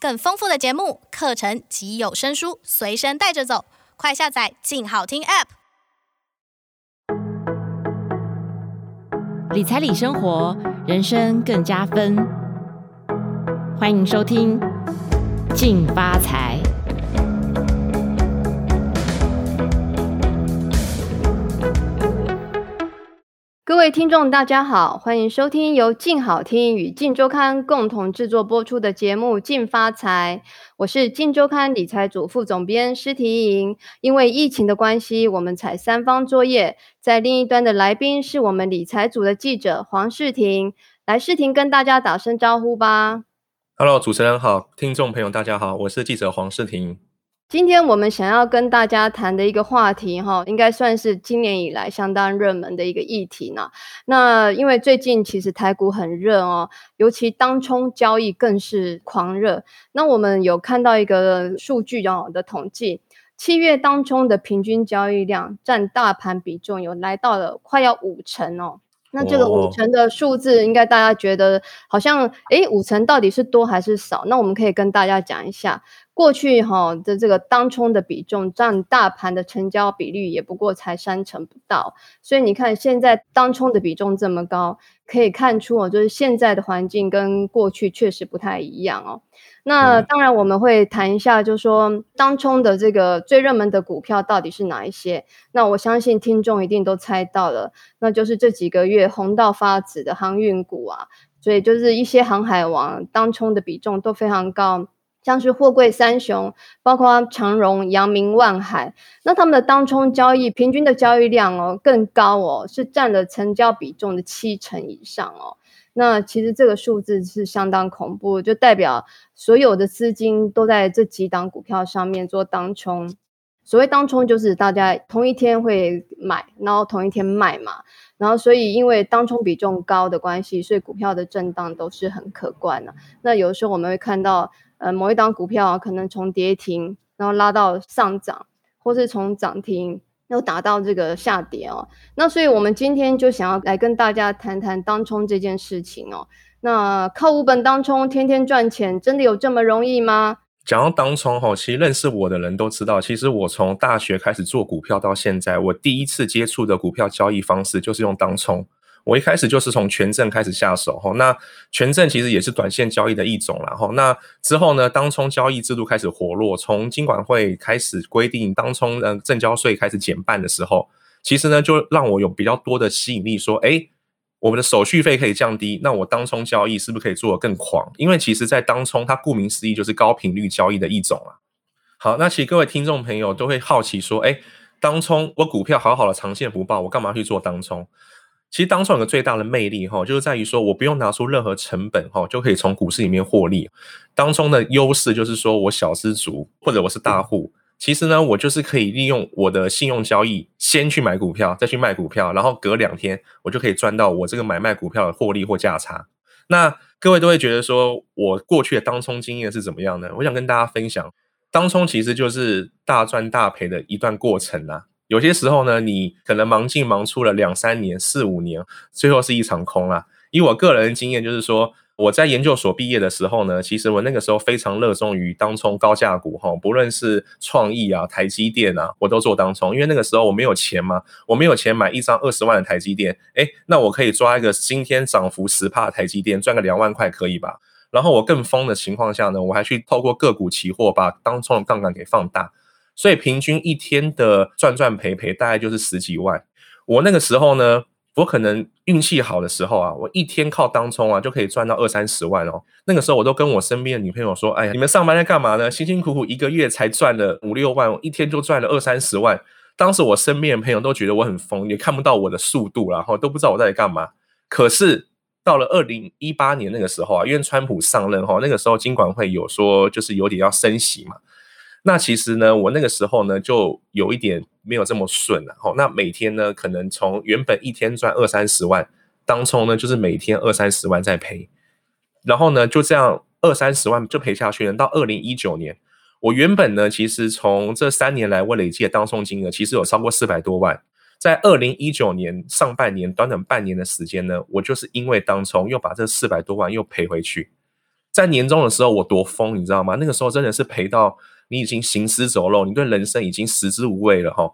更丰富的节目、课程及有声书随身带着走，快下载“静好听 ”App。理财理生活，人生更加分。欢迎收听《静发财》。各位听众，大家好，欢迎收听由静好听与静周刊共同制作播出的节目《静发财》，我是静周刊理财组副总编施婷莹。因为疫情的关系，我们采三方作业，在另一端的来宾是我们理财组的记者黄世婷。来，世婷跟大家打声招呼吧。Hello，主持人好，听众朋友大家好，我是记者黄世婷。今天我们想要跟大家谈的一个话题，哈，应该算是今年以来相当热门的一个议题呢。那因为最近其实台股很热哦，尤其当冲交易更是狂热。那我们有看到一个数据哦的统计，七月当冲的平均交易量占大盘比重有来到了快要五成哦。那这个五成的数字，应该大家觉得好像，诶，五成到底是多还是少？那我们可以跟大家讲一下。过去哈的这个当冲的比重占大盘的成交比率也不过才三成不到，所以你看现在当冲的比重这么高，可以看出哦，就是现在的环境跟过去确实不太一样哦。那当然我们会谈一下，就是说当冲的这个最热门的股票到底是哪一些？那我相信听众一定都猜到了，那就是这几个月红到发紫的航运股啊，所以就是一些航海王当冲的比重都非常高。像是货柜三雄，包括长荣、阳明、万海，那他们的当冲交易平均的交易量哦更高哦，是占了成交比重的七成以上哦。那其实这个数字是相当恐怖，就代表所有的资金都在这几档股票上面做当冲。所谓当冲，就是大家同一天会买，然后同一天卖嘛。然后所以因为当冲比重高的关系，所以股票的震荡都是很可观的。那有时候我们会看到。呃，某一档股票可能从跌停，然后拉到上涨，或是从涨停又打到这个下跌哦。那所以我们今天就想要来跟大家谈谈当冲这件事情哦。那靠无本当冲天天赚钱，真的有这么容易吗？讲到当冲哈，其实认识我的人都知道，其实我从大学开始做股票到现在，我第一次接触的股票交易方式就是用当冲。我一开始就是从权证开始下手哈，那权证其实也是短线交易的一种啦哈。那之后呢，当冲交易制度开始活络，从金管会开始规定当冲呃证交税开始减半的时候，其实呢就让我有比较多的吸引力，说哎，我们的手续费可以降低，那我当冲交易是不是可以做得更狂？因为其实在当冲它顾名思义就是高频率交易的一种啊。好，那其实各位听众朋友都会好奇说，哎，当冲我股票好好的长线不报，我干嘛去做当冲？其实当冲有个最大的魅力哈，就是在于说我不用拿出任何成本哈，就可以从股市里面获利。当冲的优势就是说我小资族或者我是大户，其实呢，我就是可以利用我的信用交易，先去买股票，再去卖股票，然后隔两天我就可以赚到我这个买卖股票的获利或价差。那各位都会觉得说我过去的当冲经验是怎么样呢？我想跟大家分享，当冲其实就是大赚大赔的一段过程啊。有些时候呢，你可能忙进忙出了两三年、四五年，最后是一场空啦。以我个人经验，就是说我在研究所毕业的时候呢，其实我那个时候非常热衷于当冲高价股哈，不论是创意啊、台积电啊，我都做当冲，因为那个时候我没有钱嘛，我没有钱买一张二十万的台积电，诶，那我可以抓一个今天涨幅十趴的台积电，赚个两万块可以吧？然后我更疯的情况下呢，我还去透过个股期货把当冲的杠杆给放大。所以平均一天的赚赚赔赔大概就是十几万。我那个时候呢，我可能运气好的时候啊，我一天靠当冲啊就可以赚到二三十万哦。那个时候我都跟我身边的女朋友说：“哎呀，你们上班在干嘛呢？辛辛苦苦一个月才赚了五六万，一天就赚了二三十万。”当时我身边的朋友都觉得我很疯，也看不到我的速度，然后都不知道我在干嘛。可是到了二零一八年那个时候啊，因为川普上任哈，那个时候金管会有说就是有点要升息嘛。那其实呢，我那个时候呢，就有一点没有这么顺了。吼，那每天呢，可能从原本一天赚二三十万，当冲呢就是每天二三十万在赔，然后呢就这样二三十万就赔下去了。到二零一九年，我原本呢，其实从这三年来我累计的当冲金额其实有超过四百多万。在二零一九年上半年短短半年的时间呢，我就是因为当冲又把这四百多万又赔回去。在年终的时候我多疯，你知道吗？那个时候真的是赔到你已经行尸走肉，你对人生已经食之无味了哈。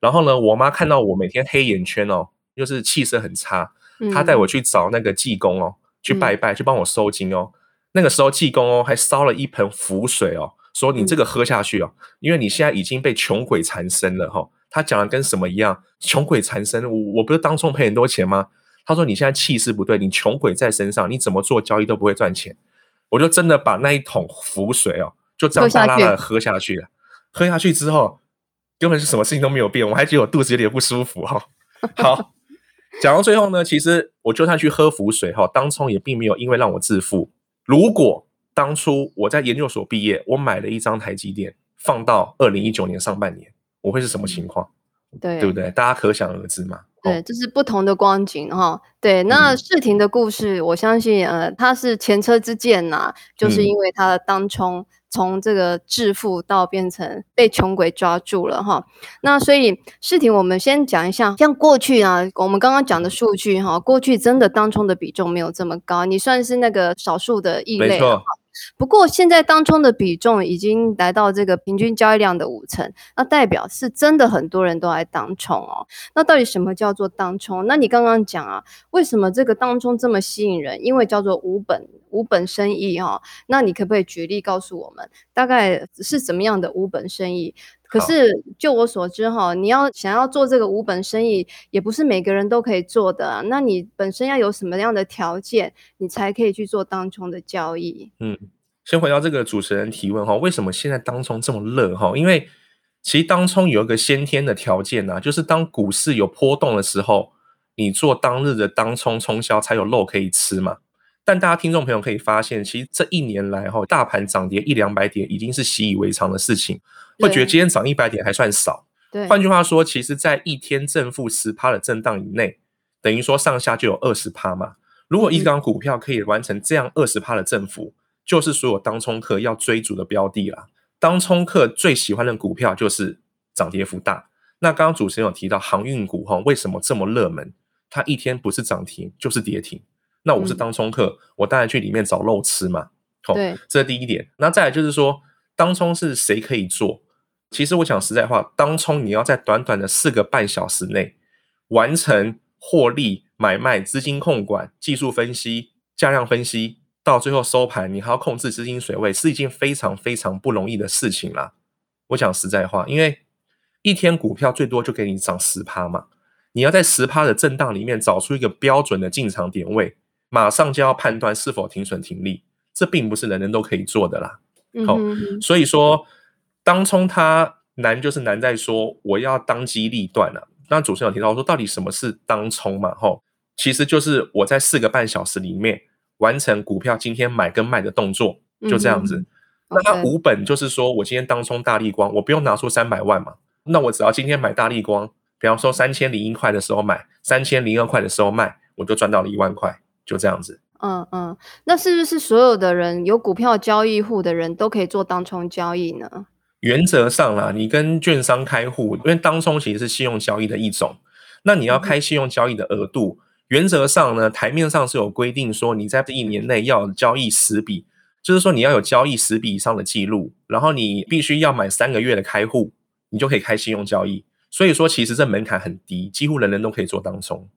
然后呢，我妈看到我每天黑眼圈哦，就是气色很差，她带我去找那个济公哦，去拜拜，去帮我收金哦。那个时候济公哦还烧了一盆符水哦，说你这个喝下去哦，因为你现在已经被穷鬼缠身了哈。他讲的跟什么一样？穷鬼缠身，我我不是当冲赔很多钱吗？他说你现在气势不对，你穷鬼在身上，你怎么做交易都不会赚钱。我就真的把那一桶符水哦，就这样大剌剌的喝下去了。喝下去之后，根本是什么事情都没有变，我还觉得我肚子有点不舒服哈。好，讲到最后呢，其实我就算去喝浮水哈，当冲也并没有因为让我致富。如果当初我在研究所毕业，我买了一张台积电，放到二零一九年上半年。我会是什么情况？对，对不对？大家可想而知嘛。对，这是不同的光景哈。对，那世廷的故事，我相信，呃，他是前车之鉴呐，就是因为他的当冲从这个致富到变成被穷鬼抓住了哈。那所以事情，我们先讲一下，像过去啊，我们刚刚讲的数据哈，过去真的当中的比重没有这么高，你算是那个少数的异类。没错。不过现在当冲的比重已经来到这个平均交易量的五成，那代表是真的很多人都来当冲哦。那到底什么叫做当冲？那你刚刚讲啊，为什么这个当冲这么吸引人？因为叫做无本无本生意哈、哦。那你可不可以举例告诉我们，大概是怎么样的无本生意？可是就我所知哈，你要想要做这个无本生意，也不是每个人都可以做的啊。那你本身要有什么样的条件，你才可以去做当冲的交易？嗯，先回到这个主持人提问哈，为什么现在当冲这么热哈？因为其实当冲有一个先天的条件呐，就是当股市有波动的时候，你做当日的当冲冲销才有肉可以吃嘛。但大家听众朋友可以发现，其实这一年来哈，大盘涨跌一两百点已经是习以为常的事情。会觉得今天涨一百点还算少。对，换句话说，其实，在一天正负十趴的震荡以内，等于说上下就有二十趴嘛。如果一张股票可以完成这样二十趴的振幅，就是所有当冲客要追逐的标的啦。当冲客最喜欢的股票就是涨跌幅大。那刚刚主持人有提到航运股哈，为什么这么热门？它一天不是涨停就是跌停。那我是当冲客，我当然去里面找肉吃嘛。对，这是第一点。那再来就是说，当冲是谁可以做？其实我讲实在话，当冲你要在短短的四个半小时内完成获利、买卖、资金控管、技术分析、价量分析，到最后收盘，你还要控制资金水位，是一件非常非常不容易的事情啦。我讲实在话，因为一天股票最多就给你涨十趴嘛，你要在十趴的震荡里面找出一个标准的进场点位，马上就要判断是否停损停利，这并不是人人都可以做的啦。好、嗯哦，所以说。当冲它难，就是难在说我要当机立断了。那主持人有提到说，到底什么是当冲嘛？吼，其实就是我在四个半小时里面完成股票今天买跟卖的动作，就这样子。嗯、那它无本就是说我今天当冲大立光，我不用拿出三百万嘛。那我只要今天买大立光，比方说三千零一块的时候买，三千零二块的时候卖，我就赚到了一万块，就这样子。嗯嗯，那是不是所有的人有股票交易户的人都可以做当冲交易呢？原则上啦，你跟券商开户，因为当冲其实是信用交易的一种，那你要开信用交易的额度，原则上呢，台面上是有规定说，你在这一年内要交易十笔，就是说你要有交易十笔以上的记录，然后你必须要满三个月的开户，你就可以开信用交易。所以说，其实这门槛很低，几乎人人都可以做当冲。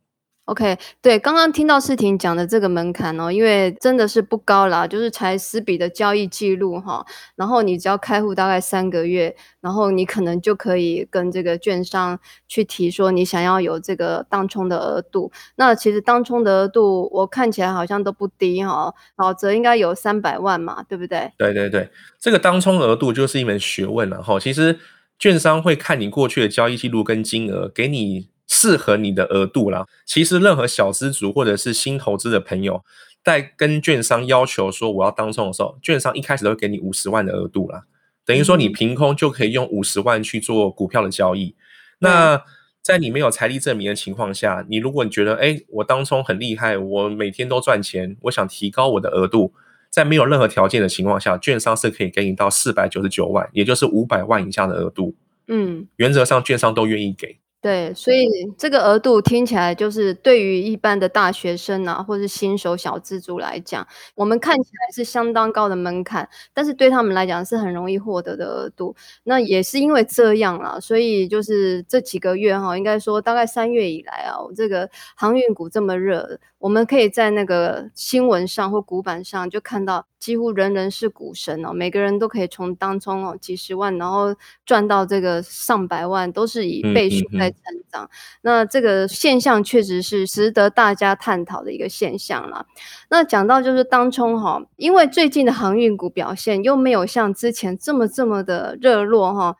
OK，对，刚刚听到世廷讲的这个门槛哦，因为真的是不高啦，就是才十笔的交易记录哈，然后你只要开户大概三个月，然后你可能就可以跟这个券商去提说你想要有这个当冲的额度。那其实当冲的额度我看起来好像都不低哈，老则应该有三百万嘛，对不对？对对对，这个当冲额度就是一门学问了哈。其实券商会看你过去的交易记录跟金额，给你。适合你的额度啦。其实任何小资族或者是新投资的朋友，在跟券商要求说我要当冲的时候，券商一开始都会给你五十万的额度啦。等于说你凭空就可以用五十万去做股票的交易。那在你没有财力证明的情况下，你如果你觉得哎，我当冲很厉害，我每天都赚钱，我想提高我的额度，在没有任何条件的情况下，券商是可以给你到四百九十九万，也就是五百万以下的额度。嗯，原则上券商都愿意给。对，所以这个额度听起来就是对于一般的大学生啊，或是新手小资族来讲，我们看起来是相当高的门槛，但是对他们来讲是很容易获得的额度。那也是因为这样啦，所以就是这几个月哈，应该说大概三月以来啊，这个航运股这么热，我们可以在那个新闻上或股板上就看到。几乎人人是股神哦，每个人都可以从当中哦几十万，然后赚到这个上百万，都是以倍数在成长。嗯嗯嗯。那这个现象确实是值得大家探讨的一个现象啦。那讲到就是当冲哈，因为最近的航运股表现又没有像之前这么这么的热络哈。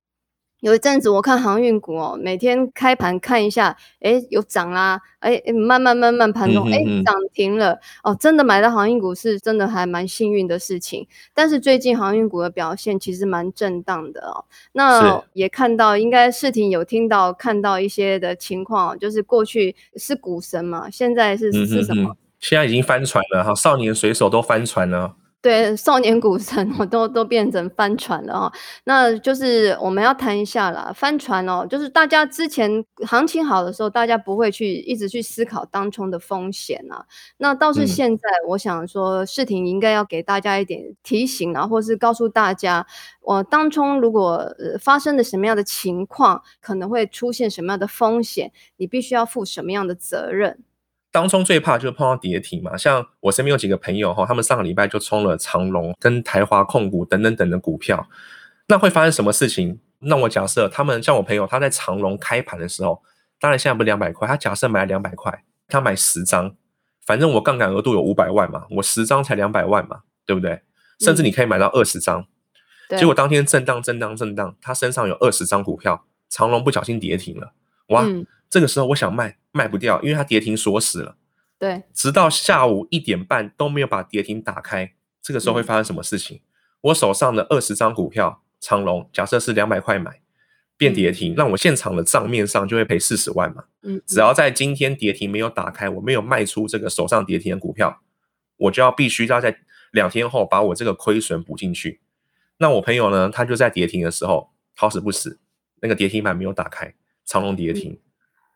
有一阵子我看航运股哦，每天开盘看一下，诶有涨啦，诶慢慢慢慢盘中，诶涨停了哦，真的买到航运股是真的还蛮幸运的事情。但是最近航运股的表现其实蛮震荡的哦。那也看到，应该视听有听到看到一些的情况，就是过去是股神嘛，现在是是什么？现在已经翻船了哈，少年水手都翻船了。对，少年股神我都都变成帆船了哦。那就是我们要谈一下啦，帆船哦，就是大家之前行情好的时候，大家不会去一直去思考当冲的风险啊。那倒是现在，我想说，视听应该要给大家一点提醒啊，或是告诉大家，我当冲如果发生了什么样的情况，可能会出现什么样的风险，你必须要负什么样的责任。当中最怕就是碰到跌停嘛，像我身边有几个朋友哈，他们上个礼拜就冲了长隆跟台华控股等等等的股票，那会发生什么事情？那我假设他们像我朋友，他在长隆开盘的时候，当然现在不是两百块，他假设买了两百块，他买十张，反正我杠杆额度有五百万嘛，我十张才两百万嘛，对不对？甚至你可以买到二十张，结果当天震荡震荡震荡，他身上有二十张股票，长隆不小心跌停了，哇！嗯这个时候我想卖，卖不掉，因为它跌停锁死了。对，直到下午一点半都没有把跌停打开。这个时候会发生什么事情？嗯、我手上的二十张股票，长龙假设是两百块买，变跌停，让、嗯、我现场的账面上就会赔四十万嘛。嗯，只要在今天跌停没有打开，我没有卖出这个手上跌停的股票，我就要必须要在两天后把我这个亏损补进去。那我朋友呢，他就在跌停的时候好死不死，那个跌停板没有打开，长龙跌停。嗯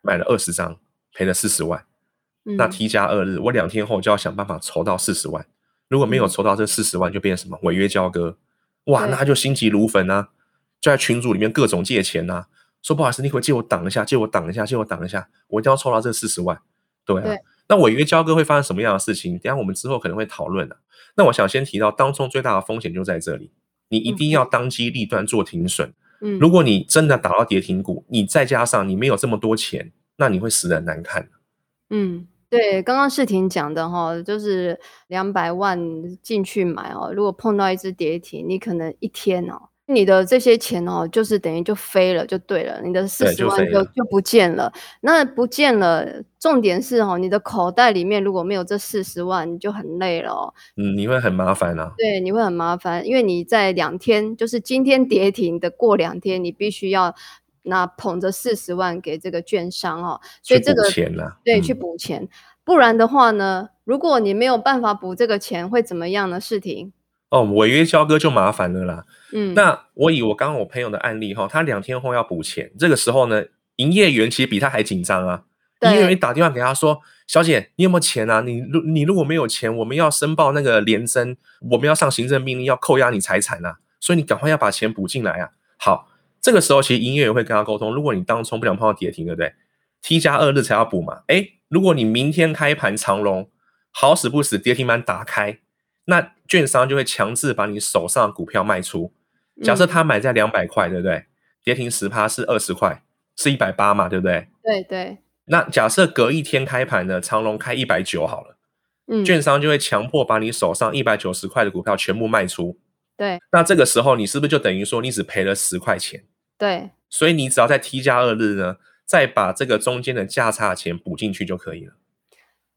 买了二十张，赔了四十万。嗯、那 T 加二日，我两天后就要想办法筹到四十万。如果没有筹到这四十万，就变成什么违约交割？哇，那就心急如焚啊！就在群组里面各种借钱啊，说不好意思，你可以借我挡一下，借我挡一下，借我挡一下，我一定要筹到这四十万。对啊，对，那违约交割会发生什么样的事情？等下我们之后可能会讨论的。那我想先提到，当中最大的风险就在这里，你一定要当机立断做停损。嗯，如果你真的打到跌停股，你再加上你没有这么多钱。那你会死得难看。嗯，对，刚刚世婷讲的哈，就是两百万进去买哦，如果碰到一只跌停，你可能一天哦，你的这些钱哦，就是等于就飞了，就对了，你的四十万就就，就不见了。那不见了，重点是哦，你的口袋里面如果没有这四十万，你就很累了哦。嗯，你会很麻烦啊。对，你会很麻烦，因为你在两天，就是今天跌停的过两天，你必须要。那捧着四十万给这个券商哦，所以这个对去补钱，嗯，不然的话呢，如果你没有办法补这个钱，会怎么样呢？视听哦，违约交割就麻烦了啦。嗯，那我以我刚刚我朋友的案例哈，他两天后要补钱，这个时候呢，营业员其实比他还紧张啊。营业员打电话给他说：“小姐，你有没有钱啊？你如你如果没有钱，我们要申报那个联征，我们要上行政命令，要扣押你财产啊，所以你赶快要把钱补进来啊。”好。这个时候，其实营业员会跟他沟通。如果你当冲不想碰到跌停，对不对？T 加二日才要补嘛。诶，如果你明天开盘长龙，好死不死跌停板打开，那券商就会强制把你手上的股票卖出。假设他买在两百块，对不对？跌停十趴是二十块，是一百八嘛，对不对？对对。那假设隔一天开盘的长隆开一百九好了，嗯，券商就会强迫把你手上一百九十块的股票全部卖出。对。那这个时候你是不是就等于说你只赔了十块钱？对，所以你只要在 T 加二日呢，再把这个中间的价差钱补进去就可以了。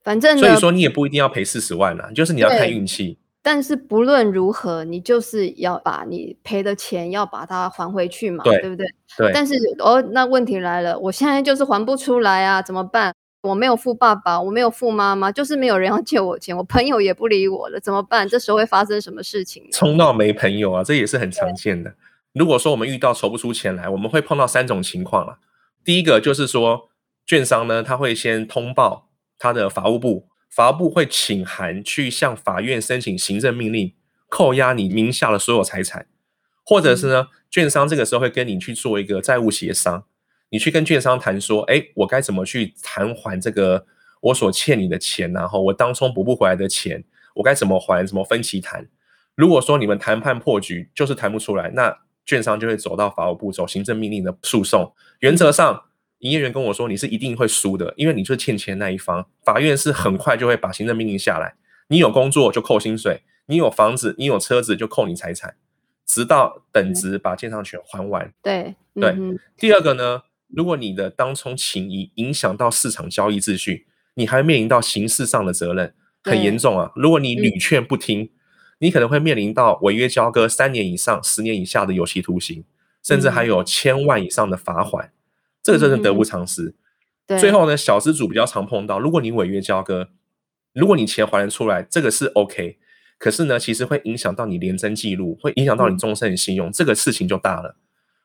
反正，所以说你也不一定要赔四十万啊，就是你要看运气。但是不论如何，你就是要把你赔的钱要把它还回去嘛，对，对不对？对。但是哦，那问题来了，我现在就是还不出来啊，怎么办？我没有富爸爸，我没有富妈妈，就是没有人要借我钱，我朋友也不理我了，怎么办？这时候会发生什么事情？冲到没朋友啊，这也是很常见的。如果说我们遇到筹不出钱来，我们会碰到三种情况啊。第一个就是说，券商呢，他会先通报他的法务部，法务部会请函去向法院申请行政命令，扣押你名下的所有财产，或者是呢，券商这个时候会跟你去做一个债务协商，你去跟券商谈说，哎，我该怎么去偿还这个我所欠你的钱，然后我当初补不回来的钱，我该怎么还，怎么分期谈？如果说你们谈判破局，就是谈不出来，那券商就会走到法务部走行政命令的诉讼。原则上，营业员跟我说，你是一定会输的，因为你就是欠钱那一方。法院是很快就会把行政命令下来，你有工作就扣薪水，你有房子、你有车子就扣你财产，直到等值把建商权还完。对对。第二个呢，如果你的当冲情谊影响到市场交易秩序，你还面临到刑事上的责任，很严重啊。如果你屡劝不听。你可能会面临到违约交割三年以上、十年以下的有期徒刑，甚至还有千万以上的罚款，嗯、这个真的得不偿失。对，最后呢，小资主比较常碰到，如果你违约交割，如果你钱还得出来，这个是 OK，可是呢，其实会影响到你联征记录，会影响到你终身的信用，嗯、这个事情就大了。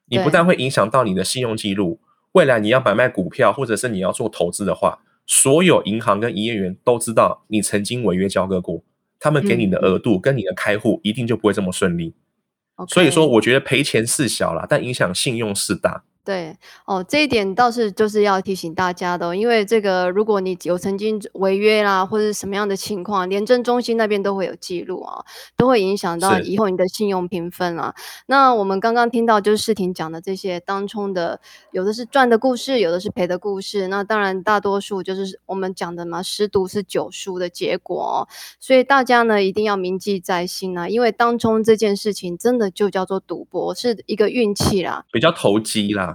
你不但会影响到你的信用记录，未来你要买卖股票或者是你要做投资的话，所有银行跟营业员都知道你曾经违约交割过。他们给你的额度跟你的开户一定就不会这么顺利，嗯、所以说我觉得赔钱事小啦，但影响信用事大。对哦，这一点倒是就是要提醒大家的，因为这个如果你有曾经违约啦，或者是什么样的情况，廉政中心那边都会有记录啊，都会影响到以后你的信用评分啊。那我们刚刚听到就是世婷讲的这些当冲的，有的是赚的故事，有的是赔的故事。那当然大多数就是我们讲的嘛，十赌是九输的结果哦。所以大家呢一定要铭记在心啊，因为当冲这件事情真的就叫做赌博，是一个运气啦，比较投机啦。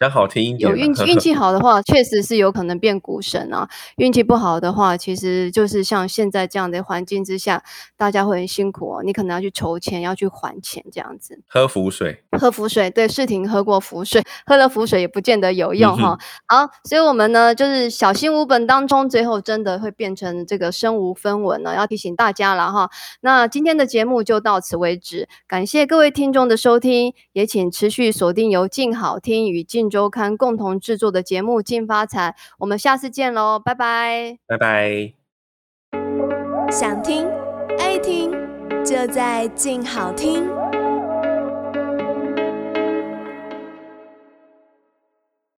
讲好听一点，有运气运气好的话，确实是有可能变股神啊。运气不好的话，其实就是像现在这样的环境之下，大家会很辛苦哦。你可能要去筹钱，要去还钱，这样子。喝浮水，喝浮水，对，世婷喝过浮水，喝了浮水也不见得有用哈、嗯。好，所以我们呢，就是小心无本当中，最后真的会变成这个身无分文了。要提醒大家了哈。那今天的节目就到此为止，感谢各位听众的收听，也请持续锁定由静好听与静周刊共同制作的节目《静发财》，我们下次见喽，拜拜，拜拜。想听爱听，就在静好听。